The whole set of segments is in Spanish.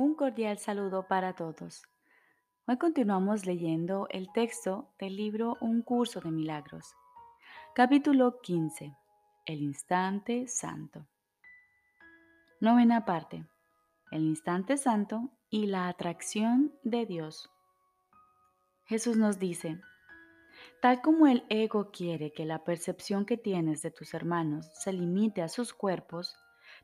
Un cordial saludo para todos. Hoy continuamos leyendo el texto del libro Un curso de milagros. Capítulo 15. El instante santo. Novena parte. El instante santo y la atracción de Dios. Jesús nos dice, tal como el ego quiere que la percepción que tienes de tus hermanos se limite a sus cuerpos,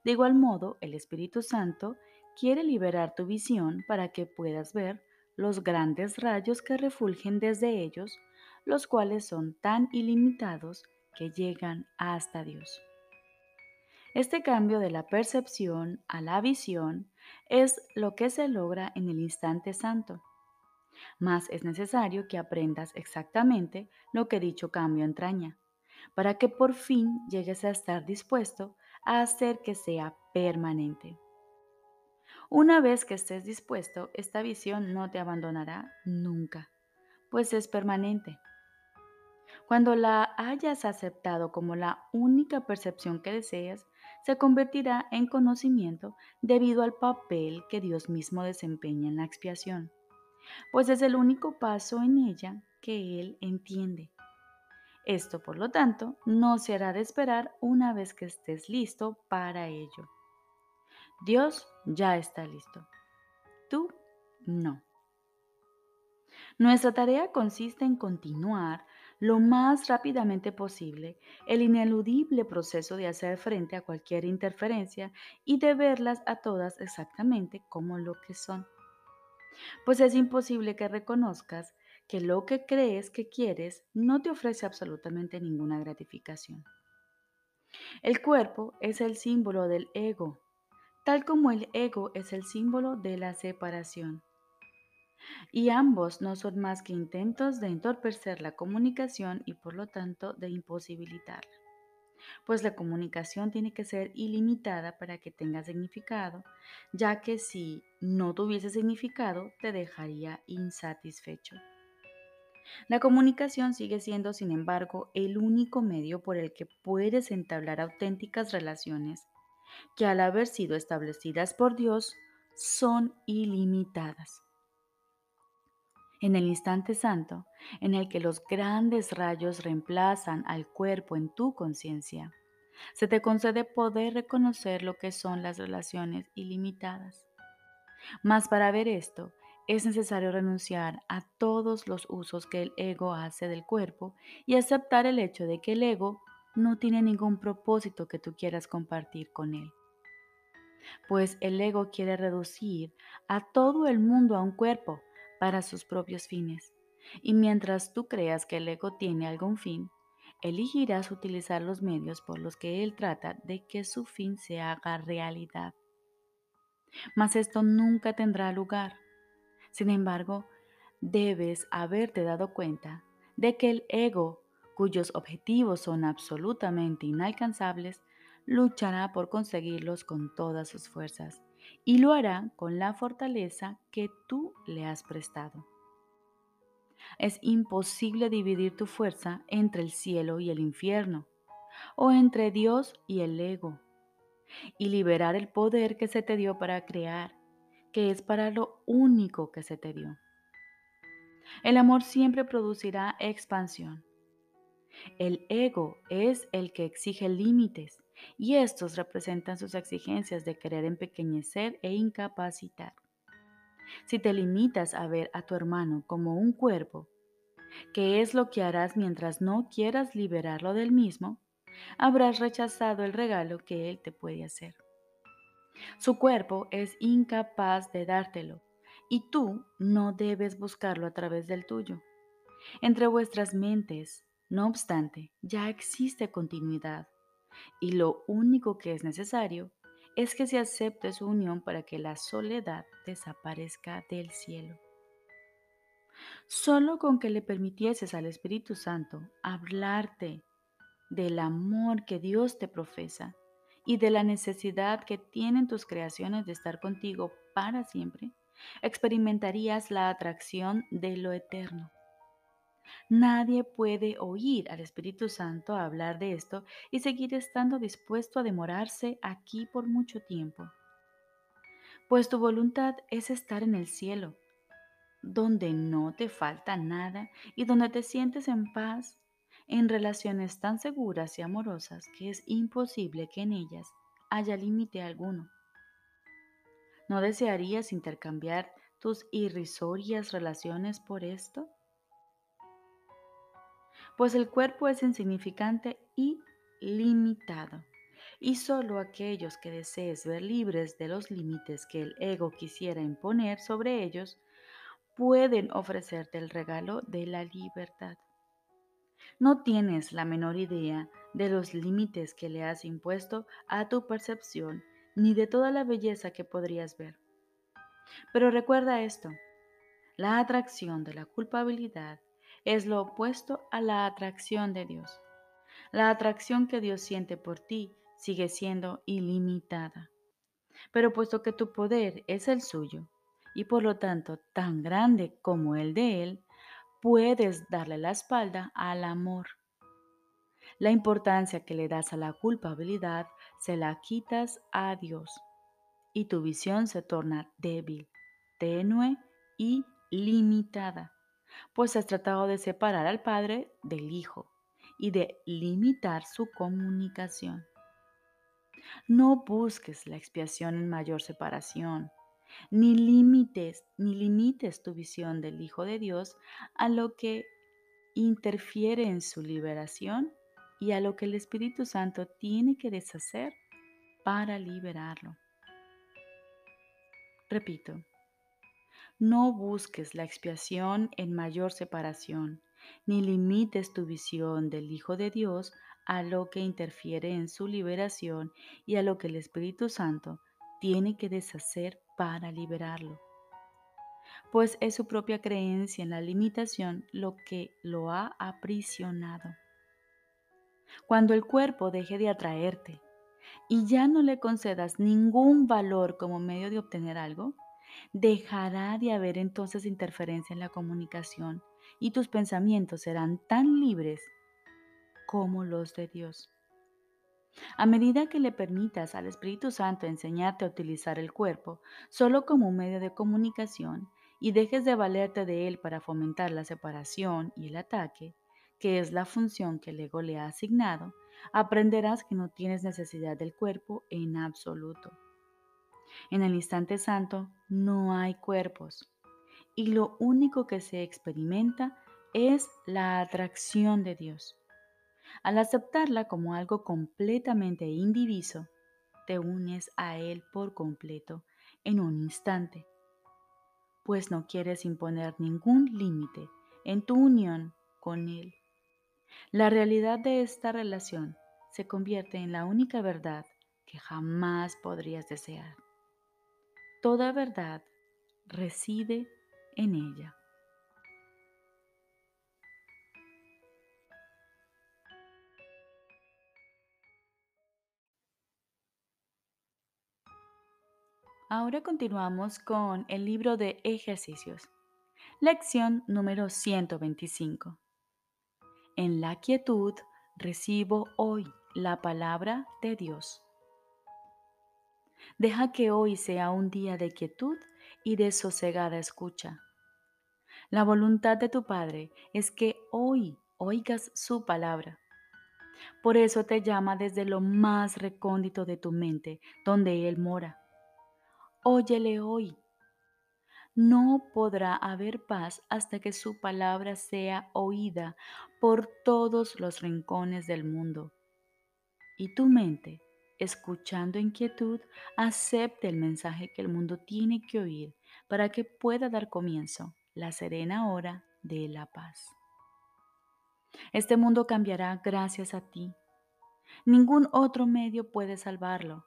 de igual modo el Espíritu Santo quiere liberar tu visión para que puedas ver los grandes rayos que refulgen desde ellos, los cuales son tan ilimitados que llegan hasta Dios. Este cambio de la percepción a la visión es lo que se logra en el instante santo. Mas es necesario que aprendas exactamente lo que dicho cambio entraña, para que por fin llegues a estar dispuesto a hacer que sea permanente. Una vez que estés dispuesto, esta visión no te abandonará nunca, pues es permanente. Cuando la hayas aceptado como la única percepción que deseas, se convertirá en conocimiento debido al papel que Dios mismo desempeña en la expiación, pues es el único paso en ella que Él entiende. Esto, por lo tanto, no se hará de esperar una vez que estés listo para ello. Dios ya está listo. Tú no. Nuestra tarea consiste en continuar lo más rápidamente posible el ineludible proceso de hacer frente a cualquier interferencia y de verlas a todas exactamente como lo que son. Pues es imposible que reconozcas que lo que crees que quieres no te ofrece absolutamente ninguna gratificación. El cuerpo es el símbolo del ego tal como el ego es el símbolo de la separación. Y ambos no son más que intentos de entorpecer la comunicación y por lo tanto de imposibilitarla. Pues la comunicación tiene que ser ilimitada para que tenga significado, ya que si no tuviese significado te dejaría insatisfecho. La comunicación sigue siendo, sin embargo, el único medio por el que puedes entablar auténticas relaciones que al haber sido establecidas por Dios son ilimitadas. En el instante santo, en el que los grandes rayos reemplazan al cuerpo en tu conciencia, se te concede poder reconocer lo que son las relaciones ilimitadas. Mas para ver esto, es necesario renunciar a todos los usos que el ego hace del cuerpo y aceptar el hecho de que el ego no tiene ningún propósito que tú quieras compartir con él. Pues el ego quiere reducir a todo el mundo a un cuerpo para sus propios fines. Y mientras tú creas que el ego tiene algún fin, elegirás utilizar los medios por los que él trata de que su fin se haga realidad. Mas esto nunca tendrá lugar. Sin embargo, debes haberte dado cuenta de que el ego cuyos objetivos son absolutamente inalcanzables, luchará por conseguirlos con todas sus fuerzas y lo hará con la fortaleza que tú le has prestado. Es imposible dividir tu fuerza entre el cielo y el infierno, o entre Dios y el ego, y liberar el poder que se te dio para crear, que es para lo único que se te dio. El amor siempre producirá expansión el ego es el que exige límites y estos representan sus exigencias de querer empequeñecer e incapacitar. Si te limitas a ver a tu hermano como un cuerpo, que es lo que harás mientras no quieras liberarlo del mismo, habrás rechazado el regalo que él te puede hacer. Su cuerpo es incapaz de dártelo y tú no debes buscarlo a través del tuyo. Entre vuestras mentes no obstante, ya existe continuidad y lo único que es necesario es que se acepte su unión para que la soledad desaparezca del cielo. Solo con que le permitieses al Espíritu Santo hablarte del amor que Dios te profesa y de la necesidad que tienen tus creaciones de estar contigo para siempre, experimentarías la atracción de lo eterno. Nadie puede oír al Espíritu Santo hablar de esto y seguir estando dispuesto a demorarse aquí por mucho tiempo. pues tu voluntad es estar en el cielo, donde no te falta nada y donde te sientes en paz, en relaciones tan seguras y amorosas que es imposible que en ellas haya límite alguno. ¿No desearías intercambiar tus irrisorias relaciones por esto? Pues el cuerpo es insignificante y limitado y solo aquellos que desees ver libres de los límites que el ego quisiera imponer sobre ellos pueden ofrecerte el regalo de la libertad. No tienes la menor idea de los límites que le has impuesto a tu percepción ni de toda la belleza que podrías ver. Pero recuerda esto, la atracción de la culpabilidad es lo opuesto a la atracción de Dios. La atracción que Dios siente por ti sigue siendo ilimitada. Pero puesto que tu poder es el suyo y por lo tanto tan grande como el de Él, puedes darle la espalda al amor. La importancia que le das a la culpabilidad se la quitas a Dios y tu visión se torna débil, tenue y limitada, pues has tratado de separar al Padre del Hijo y de limitar su comunicación. No busques la expiación en mayor separación, ni limites, ni limites tu visión del Hijo de Dios a lo que interfiere en su liberación y a lo que el Espíritu Santo tiene que deshacer para liberarlo. Repito, no busques la expiación en mayor separación, ni limites tu visión del Hijo de Dios a lo que interfiere en su liberación y a lo que el Espíritu Santo tiene que deshacer para liberarlo. Pues es su propia creencia en la limitación lo que lo ha aprisionado. Cuando el cuerpo deje de atraerte y ya no le concedas ningún valor como medio de obtener algo, dejará de haber entonces interferencia en la comunicación y tus pensamientos serán tan libres como los de Dios. A medida que le permitas al Espíritu Santo enseñarte a utilizar el cuerpo solo como un medio de comunicación y dejes de valerte de él para fomentar la separación y el ataque, que es la función que el ego le ha asignado, aprenderás que no tienes necesidad del cuerpo en absoluto. En el instante santo no hay cuerpos y lo único que se experimenta es la atracción de Dios. Al aceptarla como algo completamente indiviso, te unes a Él por completo en un instante, pues no quieres imponer ningún límite en tu unión con Él. La realidad de esta relación se convierte en la única verdad que jamás podrías desear. Toda verdad reside en ella. Ahora continuamos con el libro de ejercicios. Lección número 125. En la quietud recibo hoy la palabra de Dios. Deja que hoy sea un día de quietud y de sosegada escucha. La voluntad de tu Padre es que hoy oigas su palabra. Por eso te llama desde lo más recóndito de tu mente, donde Él mora óyele hoy. No podrá haber paz hasta que su palabra sea oída por todos los rincones del mundo. Y tu mente, escuchando en quietud, acepte el mensaje que el mundo tiene que oír para que pueda dar comienzo la serena hora de la paz. Este mundo cambiará gracias a ti. Ningún otro medio puede salvarlo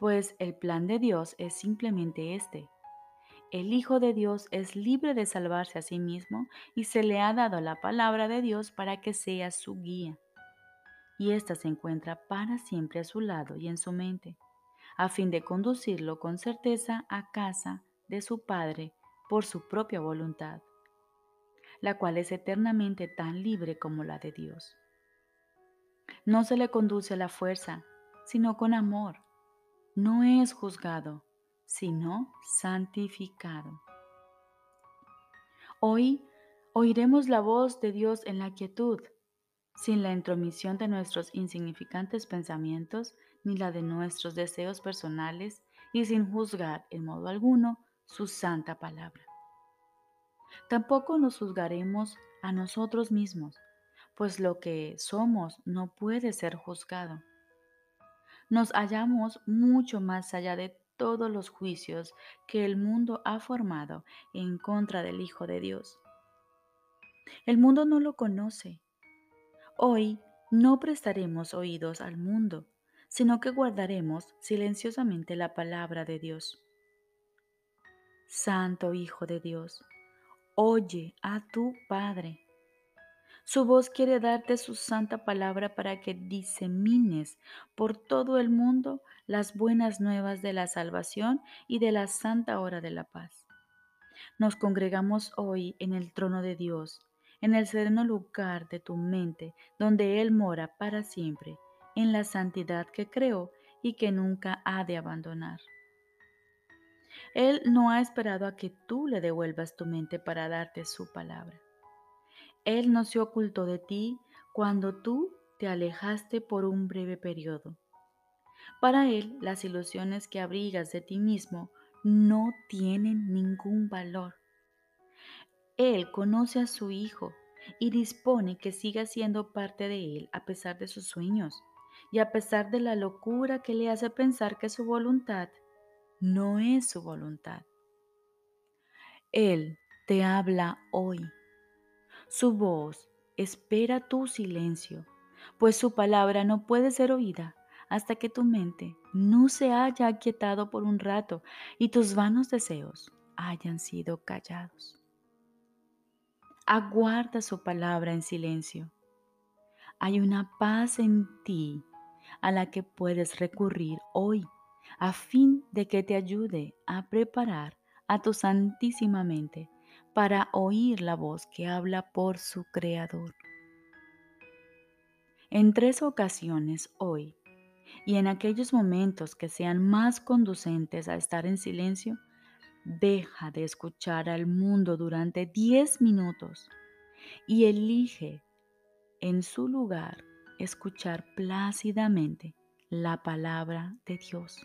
pues el plan de Dios es simplemente este. El Hijo de Dios es libre de salvarse a sí mismo y se le ha dado la palabra de Dios para que sea su guía. Y ésta se encuentra para siempre a su lado y en su mente, a fin de conducirlo con certeza a casa de su Padre por su propia voluntad, la cual es eternamente tan libre como la de Dios. No se le conduce a la fuerza, sino con amor no es juzgado, sino santificado. Hoy oiremos la voz de Dios en la quietud, sin la intromisión de nuestros insignificantes pensamientos ni la de nuestros deseos personales y sin juzgar en modo alguno su santa palabra. Tampoco nos juzgaremos a nosotros mismos, pues lo que somos no puede ser juzgado. Nos hallamos mucho más allá de todos los juicios que el mundo ha formado en contra del Hijo de Dios. El mundo no lo conoce. Hoy no prestaremos oídos al mundo, sino que guardaremos silenciosamente la palabra de Dios. Santo Hijo de Dios, oye a tu Padre. Su voz quiere darte su santa palabra para que disemines por todo el mundo las buenas nuevas de la salvación y de la santa hora de la paz. Nos congregamos hoy en el trono de Dios, en el sereno lugar de tu mente, donde Él mora para siempre, en la santidad que creó y que nunca ha de abandonar. Él no ha esperado a que tú le devuelvas tu mente para darte su palabra. Él no se ocultó de ti cuando tú te alejaste por un breve periodo. Para Él, las ilusiones que abrigas de ti mismo no tienen ningún valor. Él conoce a su Hijo y dispone que siga siendo parte de Él a pesar de sus sueños y a pesar de la locura que le hace pensar que su voluntad no es su voluntad. Él te habla hoy. Su voz espera tu silencio, pues su palabra no puede ser oída hasta que tu mente no se haya aquietado por un rato y tus vanos deseos hayan sido callados. Aguarda su palabra en silencio. Hay una paz en ti a la que puedes recurrir hoy a fin de que te ayude a preparar a tu santísima mente para oír la voz que habla por su Creador. En tres ocasiones hoy y en aquellos momentos que sean más conducentes a estar en silencio, deja de escuchar al mundo durante 10 minutos y elige en su lugar escuchar plácidamente la palabra de Dios.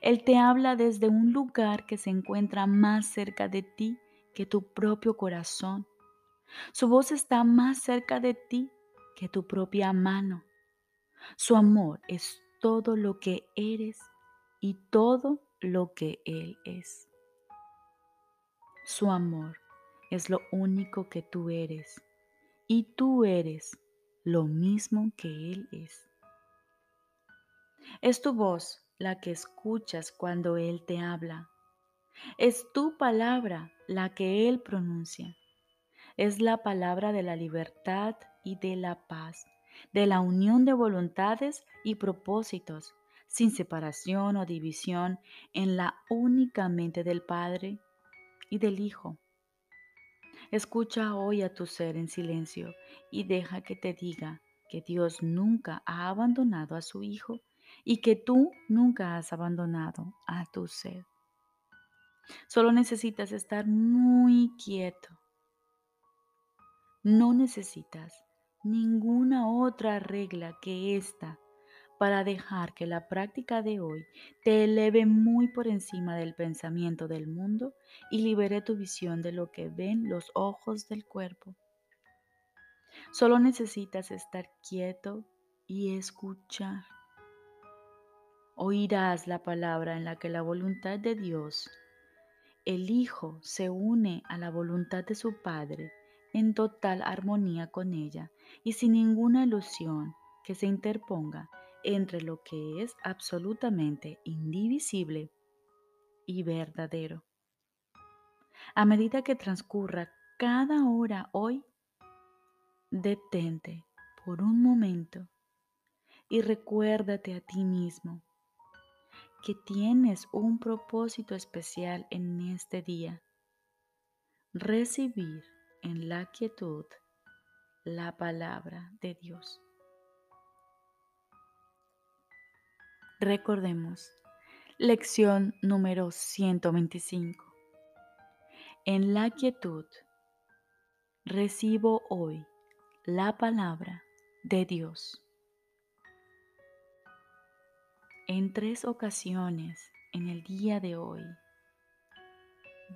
Él te habla desde un lugar que se encuentra más cerca de ti que tu propio corazón. Su voz está más cerca de ti que tu propia mano. Su amor es todo lo que eres y todo lo que Él es. Su amor es lo único que tú eres y tú eres lo mismo que Él es. Es tu voz la que escuchas cuando Él te habla. Es tu palabra la que Él pronuncia. Es la palabra de la libertad y de la paz, de la unión de voluntades y propósitos, sin separación o división en la única mente del Padre y del Hijo. Escucha hoy a tu ser en silencio y deja que te diga que Dios nunca ha abandonado a su Hijo y que tú nunca has abandonado a tu ser. Solo necesitas estar muy quieto. No necesitas ninguna otra regla que esta para dejar que la práctica de hoy te eleve muy por encima del pensamiento del mundo y libere tu visión de lo que ven los ojos del cuerpo. Solo necesitas estar quieto y escuchar. Oirás la palabra en la que la voluntad de Dios, el Hijo, se une a la voluntad de su Padre en total armonía con ella y sin ninguna ilusión que se interponga entre lo que es absolutamente indivisible y verdadero. A medida que transcurra cada hora hoy, detente por un momento y recuérdate a ti mismo que tienes un propósito especial en este día. Recibir en la quietud la palabra de Dios. Recordemos, Lección número 125. En la quietud recibo hoy la palabra de Dios. En tres ocasiones en el día de hoy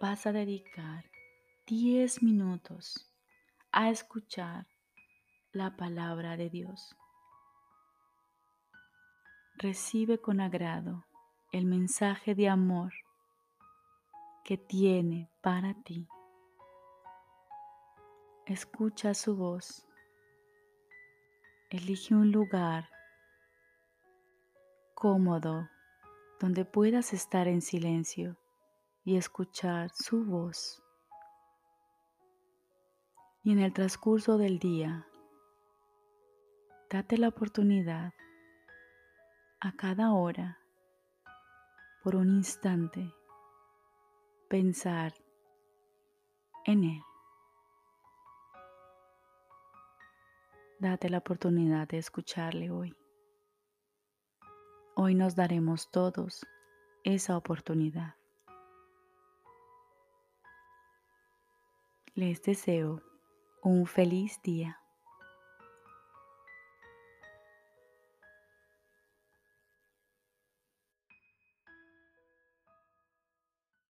vas a dedicar 10 minutos a escuchar la palabra de Dios. Recibe con agrado el mensaje de amor que tiene para ti. Escucha su voz. Elige un lugar cómodo donde puedas estar en silencio y escuchar su voz. Y en el transcurso del día, date la oportunidad a cada hora, por un instante, pensar en Él. Date la oportunidad de escucharle hoy. Hoy nos daremos todos esa oportunidad. Les deseo un feliz día.